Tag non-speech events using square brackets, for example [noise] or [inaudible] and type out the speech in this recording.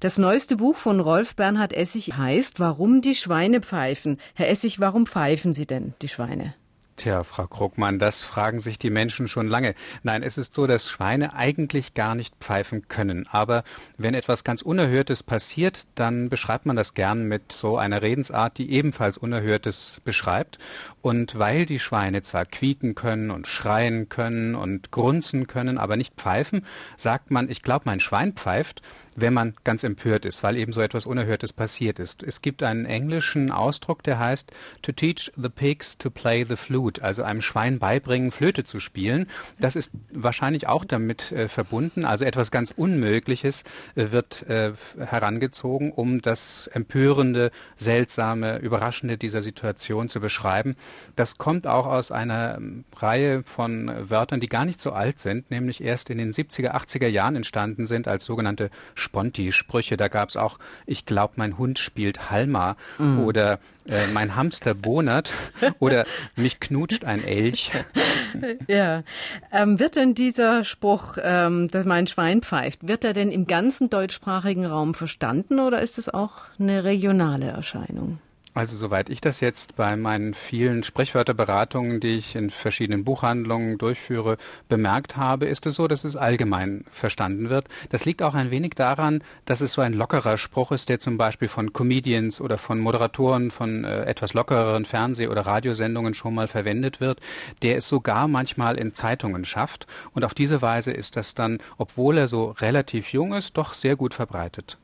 Das neueste Buch von Rolf Bernhard Essig heißt Warum die Schweine pfeifen. Herr Essig, warum pfeifen Sie denn, die Schweine? Tja, Frau Krugmann, das fragen sich die Menschen schon lange. Nein, es ist so, dass Schweine eigentlich gar nicht pfeifen können. Aber wenn etwas ganz Unerhörtes passiert, dann beschreibt man das gern mit so einer Redensart, die ebenfalls Unerhörtes beschreibt. Und weil die Schweine zwar quieken können und schreien können und grunzen können, aber nicht pfeifen, sagt man, ich glaube, mein Schwein pfeift, wenn man ganz empört ist, weil eben so etwas Unerhörtes passiert ist. Es gibt einen englischen Ausdruck, der heißt to teach the pigs to play the flute gut, also einem Schwein beibringen, Flöte zu spielen. Das ist wahrscheinlich auch damit äh, verbunden. Also etwas ganz Unmögliches äh, wird äh, herangezogen, um das empörende, seltsame, überraschende dieser Situation zu beschreiben. Das kommt auch aus einer ähm, Reihe von Wörtern, die gar nicht so alt sind, nämlich erst in den 70er, 80er Jahren entstanden sind als sogenannte Sponti-Sprüche. Da gab es auch, ich glaube, mein Hund spielt Halma mm. oder äh, mein Hamster bonert [laughs] oder mich knutscht ein Elch. [laughs] ja. Ähm, wird denn dieser Spruch, ähm, dass mein Schwein pfeift, wird er denn im ganzen deutschsprachigen Raum verstanden oder ist es auch eine regionale Erscheinung? Also soweit ich das jetzt bei meinen vielen Sprichwörterberatungen, die ich in verschiedenen Buchhandlungen durchführe, bemerkt habe, ist es so, dass es allgemein verstanden wird. Das liegt auch ein wenig daran, dass es so ein lockerer Spruch ist, der zum Beispiel von Comedians oder von Moderatoren von äh, etwas lockereren Fernseh- oder Radiosendungen schon mal verwendet wird, der es sogar manchmal in Zeitungen schafft. Und auf diese Weise ist das dann, obwohl er so relativ jung ist, doch sehr gut verbreitet.